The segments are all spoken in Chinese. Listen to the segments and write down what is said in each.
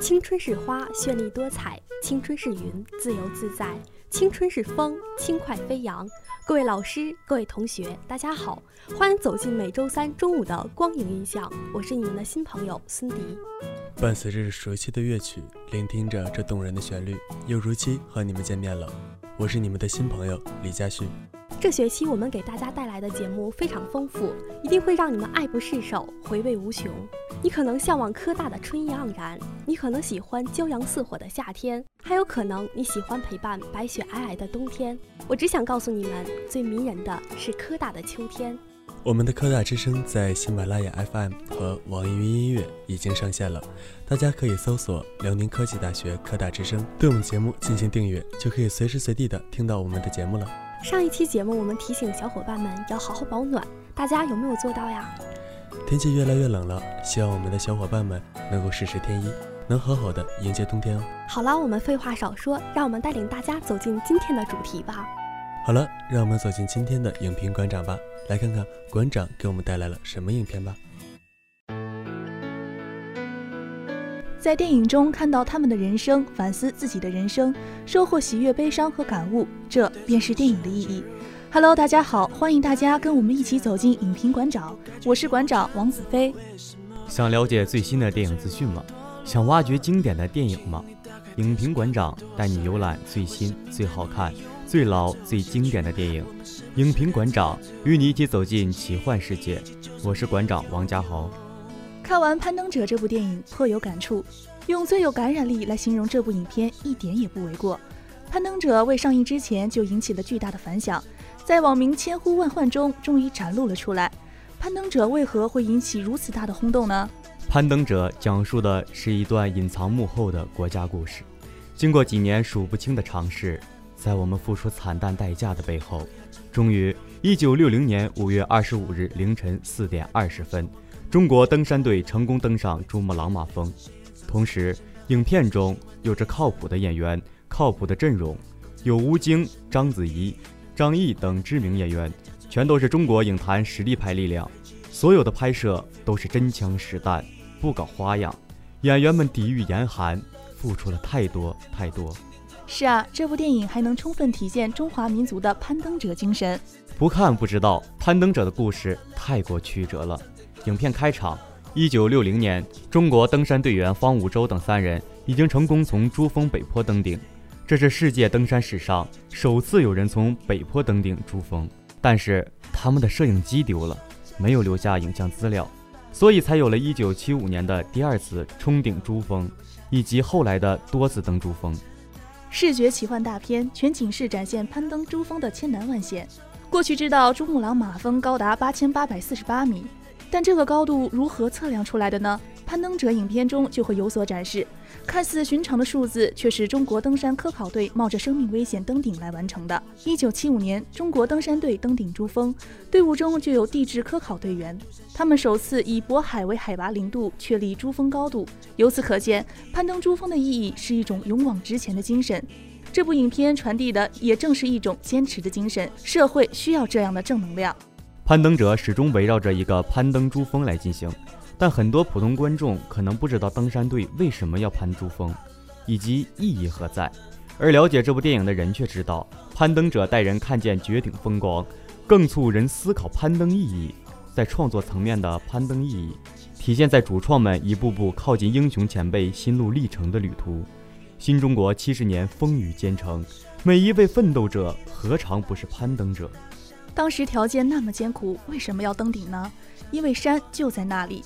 青春是花，绚丽多彩；青春是云，自由自在；青春是风，轻快飞扬。各位老师，各位同学，大家好，欢迎走进每周三中午的光影印象。我是你们的新朋友孙迪。伴随着熟悉的乐曲，聆听着这动人的旋律，又如期和你们见面了。我是你们的新朋友李佳旭。这学期我们给大家带来的节目非常丰富，一定会让你们爱不释手，回味无穷。你可能向往科大的春意盎然，你可能喜欢骄阳似火的夏天，还有可能你喜欢陪伴白雪皑皑的冬天。我只想告诉你们，最迷人的是科大的秋天。我们的科大之声在喜马拉雅 FM 和网易云音乐已经上线了，大家可以搜索辽宁科技大学科大之声，对我们节目进行订阅，就可以随时随地的听到我们的节目了。上一期节目，我们提醒小伙伴们要好好保暖，大家有没有做到呀？天气越来越冷了，希望我们的小伙伴们能够适时添衣，能好好的迎接冬天哦。好了，我们废话少说，让我们带领大家走进今天的主题吧。好了，让我们走进今天的影评馆长吧，来看看馆长给我们带来了什么影片吧。在电影中看到他们的人生，反思自己的人生，收获喜悦、悲伤和感悟，这便是电影的意义。Hello，大家好，欢迎大家跟我们一起走进影评馆长，我是馆长王子飞。想了解最新的电影资讯吗？想挖掘经典的电影吗？影评馆长带你游览最新、最好看、最老、最经典的电影。影评馆长与你一起走进奇幻世界。我是馆长王家豪。看完《攀登者》这部电影，颇有感触。用最有感染力来形容这部影片，一点也不为过。《攀登者》未上映之前就引起了巨大的反响，在网民千呼万唤中，终于展露了出来。《攀登者》为何会引起如此大的轰动呢？《攀登者》讲述的是一段隐藏幕后的国家故事。经过几年数不清的尝试，在我们付出惨淡代价的背后，终于，一九六零年五月二十五日凌晨四点二十分。中国登山队成功登上珠穆朗玛峰，同时，影片中有着靠谱的演员、靠谱的阵容，有吴京、章子怡、张译等知名演员，全都是中国影坛实力派力量。所有的拍摄都是真枪实弹，不搞花样，演员们抵御严寒，付出了太多太多。是啊，这部电影还能充分体现中华民族的攀登者精神。不看不知道，攀登者的故事太过曲折了。影片开场，一九六零年，中国登山队员方五洲等三人已经成功从珠峰北坡登顶，这是世界登山史上首次有人从北坡登顶珠峰。但是他们的摄影机丢了，没有留下影像资料，所以才有了一九七五年的第二次冲顶珠峰，以及后来的多次登珠峰。视觉奇幻大片，全景式展现攀登珠峰的千难万险。过去知道珠穆朗玛峰高达八千八百四十八米。但这个高度如何测量出来的呢？攀登者影片中就会有所展示。看似寻常的数字，却是中国登山科考队冒着生命危险登顶来完成的。一九七五年，中国登山队登顶珠峰，队伍中就有地质科考队员。他们首次以渤海为海拔零度确立珠峰高度。由此可见，攀登珠峰的意义是一种勇往直前的精神。这部影片传递的也正是一种坚持的精神。社会需要这样的正能量。攀登者始终围绕着一个攀登珠峰来进行，但很多普通观众可能不知道登山队为什么要攀珠峰，以及意义何在。而了解这部电影的人却知道，攀登者带人看见绝顶风光，更促人思考攀登意义。在创作层面的攀登意义，体现在主创们一步步靠近英雄前辈心路历程的旅途。新中国七十年风雨兼程，每一位奋斗者何尝不是攀登者？当时条件那么艰苦，为什么要登顶呢？因为山就在那里。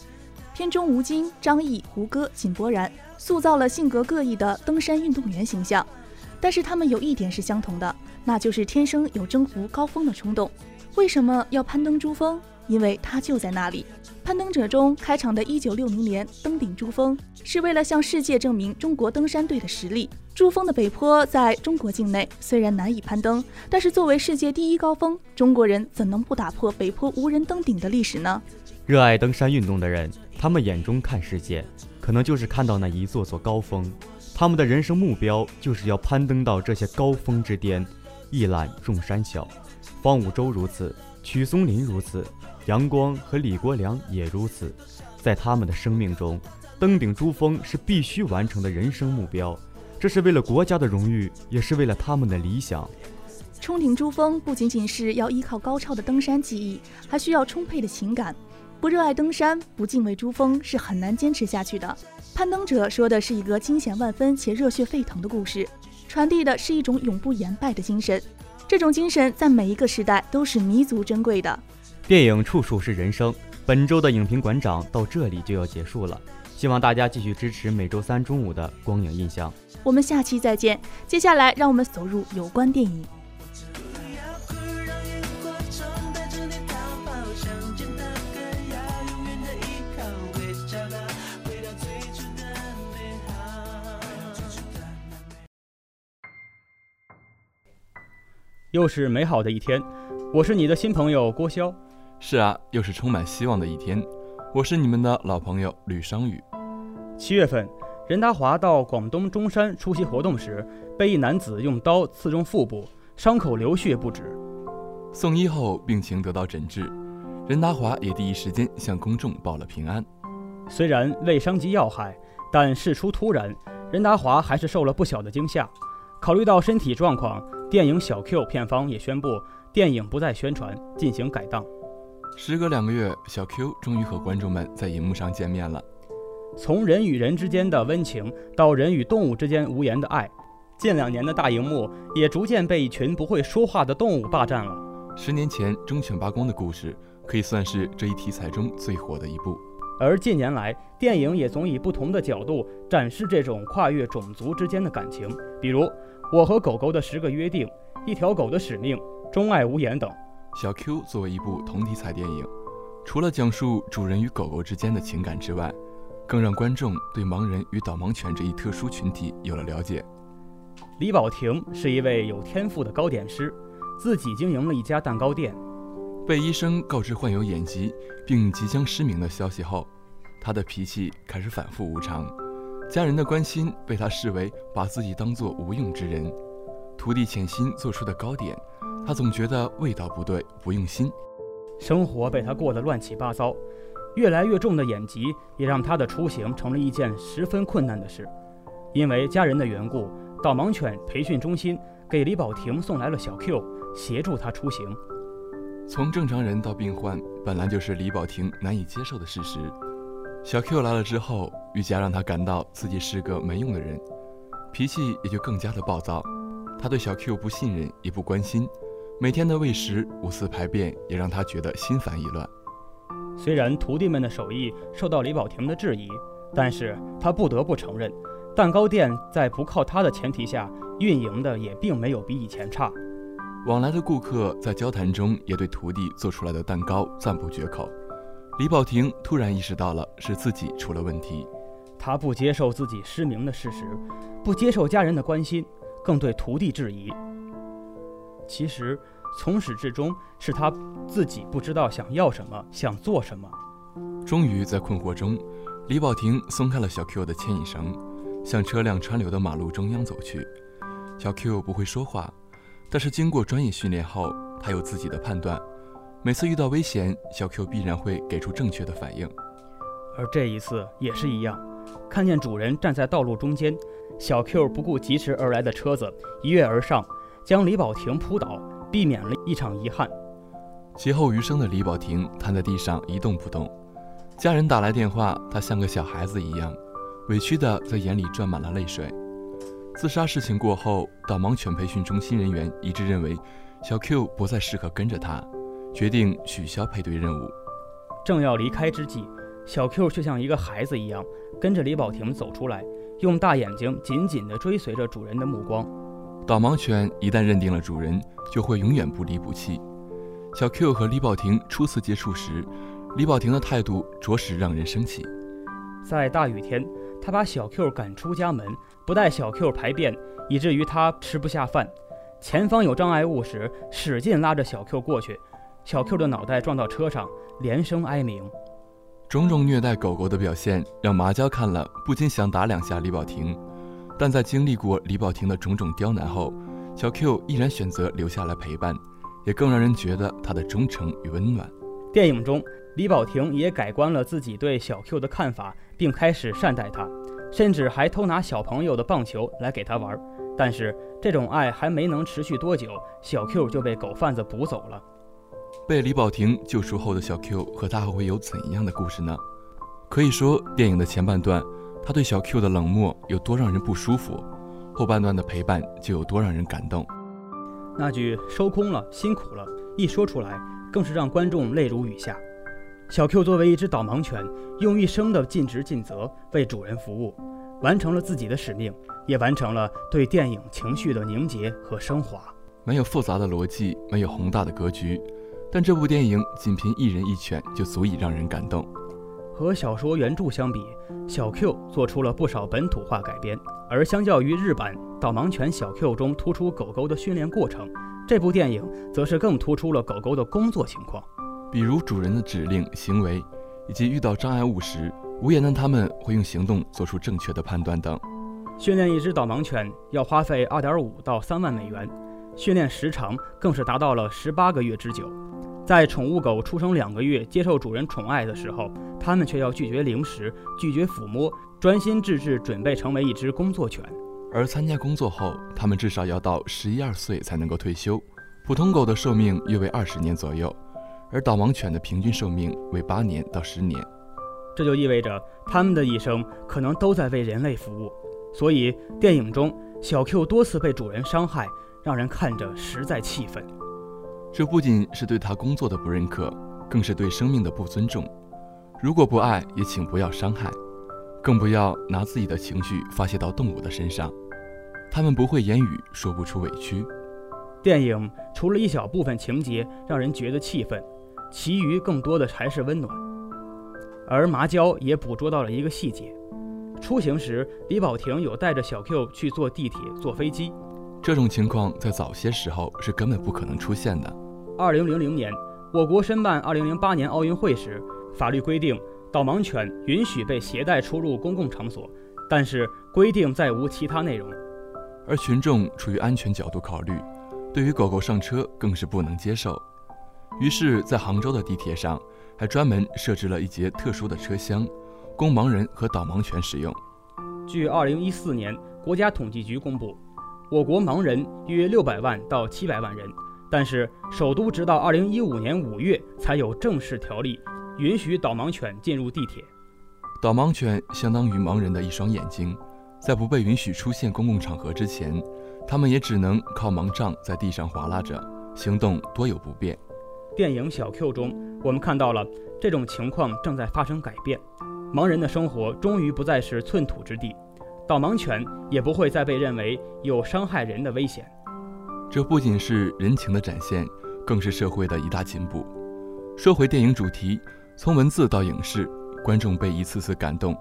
片中吴京、张译、胡歌、井柏然塑造了性格各异的登山运动员形象，但是他们有一点是相同的，那就是天生有征服高峰的冲动。为什么要攀登珠峰？因为它就在那里。攀登者中开场的一九六零年登顶珠峰，是为了向世界证明中国登山队的实力。珠峰的北坡在中国境内，虽然难以攀登，但是作为世界第一高峰，中国人怎能不打破北坡无人登顶的历史呢？热爱登山运动的人，他们眼中看世界，可能就是看到那一座座高峰。他们的人生目标就是要攀登到这些高峰之巅，一览众山小。方五洲如此，曲松林如此，杨光和李国梁也如此。在他们的生命中，登顶珠峰是必须完成的人生目标，这是为了国家的荣誉，也是为了他们的理想。冲顶珠峰不仅仅是要依靠高超的登山技艺，还需要充沛的情感。不热爱登山，不敬畏珠峰，是很难坚持下去的。攀登者说的是一个惊险万分且热血沸腾的故事，传递的是一种永不言败的精神。这种精神在每一个时代都是弥足珍贵的。电影处处是人生，本周的影评馆长到这里就要结束了，希望大家继续支持每周三中午的光影印象。我们下期再见。接下来，让我们走入有关电影。又是美好的一天，我是你的新朋友郭潇。是啊，又是充满希望的一天，我是你们的老朋友吕商宇。七月份，任达华到广东中山出席活动时，被一男子用刀刺中腹部，伤口流血不止。送医后，病情得到诊治，任达华也第一时间向公众报了平安。虽然未伤及要害，但事出突然，任达华还是受了不小的惊吓。考虑到身体状况。电影《小 Q》片方也宣布，电影不再宣传，进行改档。时隔两个月，小 Q 终于和观众们在银幕上见面了。从人与人之间的温情，到人与动物之间无言的爱，近两年的大荧幕也逐渐被一群不会说话的动物霸占了。十年前忠犬八公的故事，可以算是这一题材中最火的一部。而近年来，电影也总以不同的角度展示这种跨越种族之间的感情，比如。我和狗狗的十个约定，一条狗的使命，钟爱无言等。小 Q 作为一部同题材电影，除了讲述主人与狗狗之间的情感之外，更让观众对盲人与导盲犬这一特殊群体有了了解。李宝婷是一位有天赋的糕点师，自己经营了一家蛋糕店。被医生告知患有眼疾并即将失明的消息后，他的脾气开始反复无常。家人的关心被他视为把自己当作无用之人，徒弟潜心做出的糕点，他总觉得味道不对，不用心。生活被他过得乱七八糟，越来越重的眼疾也让他的出行成了一件十分困难的事。因为家人的缘故，导盲犬培训中心给李宝婷送来了小 Q，协助他出行。从正常人到病患，本来就是李宝婷难以接受的事实。小 Q 来了之后，愈加让他感到自己是个没用的人，脾气也就更加的暴躁。他对小 Q 不信任，也不关心，每天的喂食、五次排便也让他觉得心烦意乱。虽然徒弟们的手艺受到李宝婷的质疑，但是他不得不承认，蛋糕店在不靠他的前提下运营的也并没有比以前差。往来的顾客在交谈中也对徒弟做出来的蛋糕赞不绝口。李宝婷突然意识到了是自己出了问题，他不接受自己失明的事实，不接受家人的关心，更对徒弟质疑。其实从始至终是他自己不知道想要什么，想做什么。终于在困惑中，李宝婷松开了小 Q 的牵引绳，向车辆川流的马路中央走去。小 Q 不会说话，但是经过专业训练后，他有自己的判断。每次遇到危险，小 Q 必然会给出正确的反应，而这一次也是一样。看见主人站在道路中间，小 Q 不顾疾驰而来的车子，一跃而上，将李宝婷扑倒，避免了一场遗憾。劫后余生的李宝婷瘫在地上一动不动，家人打来电话，她像个小孩子一样，委屈的在眼里转满了泪水。自杀事情过后，导盲犬培训中心人员一致认为，小 Q 不再适合跟着他。决定取消配对任务。正要离开之际，小 Q 却像一个孩子一样跟着李宝婷走出来，用大眼睛紧紧地追随着主人的目光。导盲犬一旦认定了主人，就会永远不离不弃。小 Q 和李宝婷初次接触时，李宝婷的态度着实让人生气。在大雨天，他把小 Q 赶出家门，不带小 Q 排便，以至于他吃不下饭。前方有障碍物时，使劲拉着小 Q 过去。小 Q 的脑袋撞到车上，连声哀鸣。种种虐待狗狗的表现，让麻椒看了不禁想打两下李宝婷。但在经历过李宝婷的种种刁难后，小 Q 依然选择留下来陪伴，也更让人觉得他的忠诚与温暖。电影中，李宝婷也改观了自己对小 Q 的看法，并开始善待他，甚至还偷拿小朋友的棒球来给他玩。但是这种爱还没能持续多久，小 Q 就被狗贩子捕走了。被李保廷救赎后的小 Q 和他会有怎样的故事呢？可以说，电影的前半段，他对小 Q 的冷漠有多让人不舒服，后半段的陪伴就有多让人感动。那句“收工了，辛苦了”，一说出来，更是让观众泪如雨下。小 Q 作为一只导盲犬，用一生的尽职尽责为主人服务，完成了自己的使命，也完成了对电影情绪的凝结和升华。没有复杂的逻辑，没有宏大的格局。但这部电影仅凭一人一犬就足以让人感动。和小说原著相比，小 Q 做出了不少本土化改编，而相较于日版《导盲犬小 Q》中突出狗狗的训练过程，这部电影则是更突出了狗狗的工作情况，比如主人的指令、行为，以及遇到障碍物时，无言的他们会用行动做出正确的判断等。训练一只导盲犬要花费二点五到三万美元，训练时长更是达到了十八个月之久。在宠物狗出生两个月接受主人宠爱的时候，它们却要拒绝零食、拒绝抚摸，专心致志准备成为一只工作犬。而参加工作后，它们至少要到十一二岁才能够退休。普通狗的寿命约为二十年左右，而导盲犬的平均寿命为八年到十年。这就意味着它们的一生可能都在为人类服务。所以电影中小 Q 多次被主人伤害，让人看着实在气愤。这不仅是对他工作的不认可，更是对生命的不尊重。如果不爱，也请不要伤害，更不要拿自己的情绪发泄到动物的身上。他们不会言语，说不出委屈。电影除了一小部分情节让人觉得气愤，其余更多的还是温暖。而麻椒也捕捉到了一个细节：出行时，李保廷有带着小 Q 去坐地铁、坐飞机。这种情况在早些时候是根本不可能出现的。二零零零年，我国申办二零零八年奥运会时，法律规定导盲犬允许被携带出入公共场所，但是规定再无其他内容。而群众出于安全角度考虑，对于狗狗上车更是不能接受。于是，在杭州的地铁上，还专门设置了一节特殊的车厢，供盲人和导盲犬使用。据二零一四年国家统计局公布。我国盲人约六百万到七百万人，但是首都直到二零一五年五月才有正式条例允许导盲犬进入地铁。导盲犬相当于盲人的一双眼睛，在不被允许出现公共场合之前，他们也只能靠盲杖在地上划拉着，行动多有不便。电影《小 Q》中，我们看到了这种情况正在发生改变，盲人的生活终于不再是寸土之地。导盲犬也不会再被认为有伤害人的危险。这不仅是人情的展现，更是社会的一大进步。说回电影主题，从文字到影视，观众被一次次感动，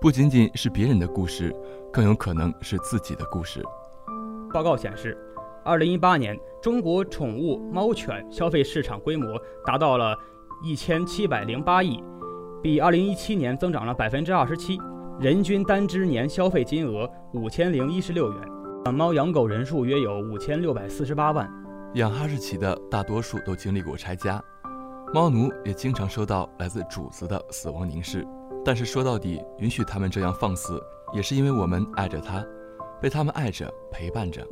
不仅仅是别人的故事，更有可能是自己的故事。报告显示，二零一八年中国宠物猫犬消费市场规模达到了一千七百零八亿，比二零一七年增长了百分之二十七。人均单只年消费金额五千零一十六元，养猫养狗人数约有五千六百四十八万。养哈士奇的大多数都经历过拆家，猫奴也经常收到来自主子的死亡凝视。但是说到底，允许他们这样放肆，也是因为我们爱着它，被他们爱着陪伴着。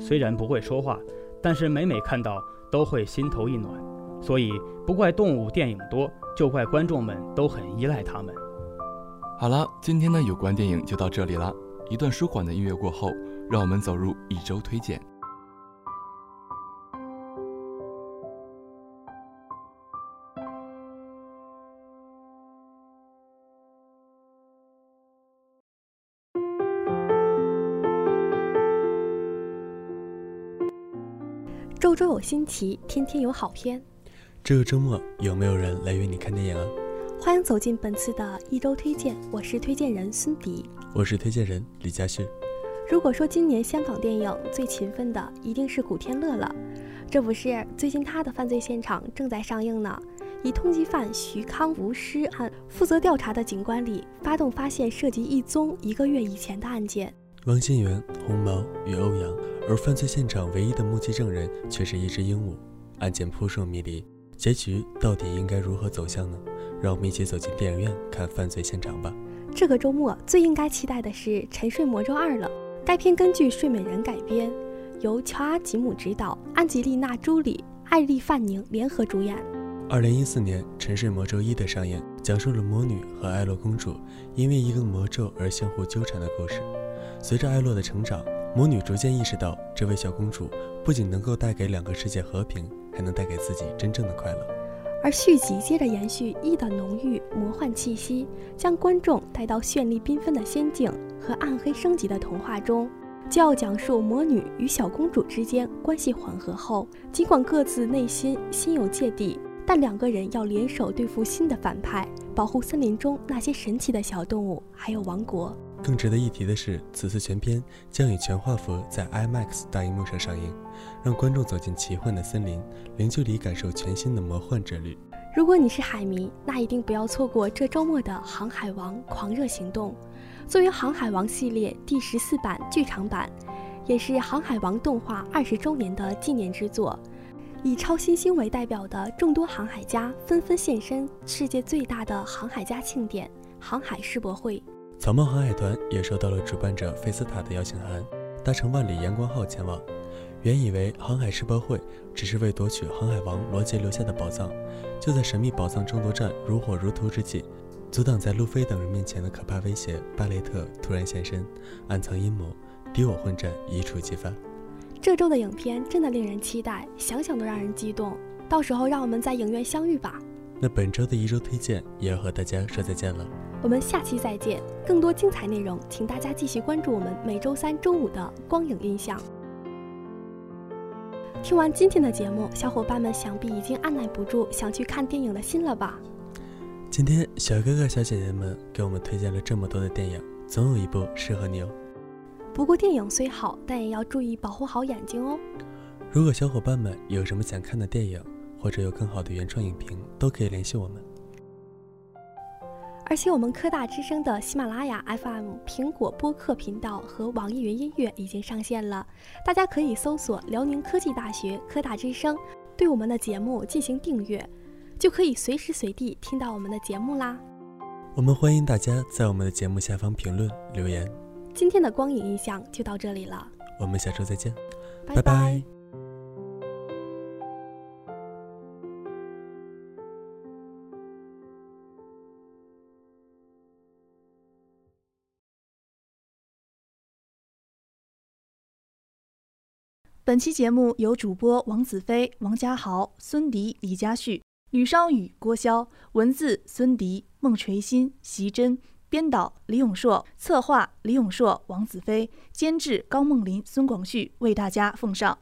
虽然不会说话，但是每每看到都会心头一暖。所以不怪动物电影多，就怪观众们都很依赖它们。好了，今天的有关电影就到这里了。一段舒缓的音乐过后，让我们走入一周推荐。周周有新奇，天天有好片。这个周末有没有人来约你看电影啊？欢迎走进本次的一周推荐，我是推荐人孙迪，我是推荐人李佳旭。如果说今年香港电影最勤奋的一定是古天乐了，这不是最近他的犯罪现场正在上映呢。以通缉犯徐康无尸案负责调查的警官里，发动发现涉及一宗一个月以前的案件。汪新元、红毛与欧阳，而犯罪现场唯一的目击证人却是一只鹦鹉。案件扑朔迷离，结局到底应该如何走向呢？让我们一起走进电影院看犯罪现场吧。这个周末最应该期待的是《沉睡魔咒二》了。该片根据《睡美人》改编，由乔阿吉姆执导，安吉丽娜·朱莉、艾丽·范宁联合主演。二零一四年《沉睡魔咒一》的上映，讲述了魔女和艾洛公主因为一个魔咒而相互纠缠的故事。随着艾洛的成长，魔女逐渐意识到，这位小公主不仅能够带给两个世界和平，还能带给自己真正的快乐。而续集接着延续一的浓郁魔幻气息，将观众带到绚丽缤纷的仙境和暗黑升级的童话中，就要讲述魔女与小公主之间关系缓和后，尽管各自内心心有芥蒂，但两个人要联手对付新的反派，保护森林中那些神奇的小动物，还有王国。更值得一提的是，此次全片将以全画幅在 IMAX 大荧幕上上映，让观众走进奇幻的森林，零距离感受全新的魔幻之旅。如果你是海迷，那一定不要错过这周末的《航海王：狂热行动》。作为《航海王》系列第十四版剧场版，也是《航海王》动画二十周年的纪念之作，以超新星为代表的众多航海家纷纷现身世界最大的航海家庆典——航海世博会。草帽航海团也收到了主办者费斯塔的邀请函，搭乘万里阳光号前往。原以为航海世博会只是为夺取航海王罗杰留下的宝藏，就在神秘宝藏争夺战如火如荼之际，阻挡在路飞等人面前的可怕威胁巴雷特突然现身，暗藏阴谋，敌我混战一触即发。这周的影片真的令人期待，想想都让人激动。到时候让我们在影院相遇吧。那本周的一周推荐也要和大家说再见了。我们下期再见！更多精彩内容，请大家继续关注我们每周三中午的光影印象。听完今天的节目，小伙伴们想必已经按耐不住想去看电影的心了吧？今天小哥哥小姐姐们给我们推荐了这么多的电影，总有一部适合你哦。不过电影虽好，但也要注意保护好眼睛哦。如果小伙伴们有什么想看的电影，或者有更好的原创影评，都可以联系我们。而且我们科大之声的喜马拉雅 FM、苹果播客频道和网易云音乐已经上线了，大家可以搜索辽宁科技大学科大之声，对我们的节目进行订阅，就可以随时随地听到我们的节目啦。我们欢迎大家在我们的节目下方评论留言。今天的光影印象就到这里了，我们下周再见，拜拜。本期节目由主播王子飞、王家豪、孙迪、李佳旭、吕双宇、郭潇，文字孙迪、孟垂欣、席真，编导李永硕，策划李永硕、王子飞，监制高梦林、孙广旭，为大家奉上。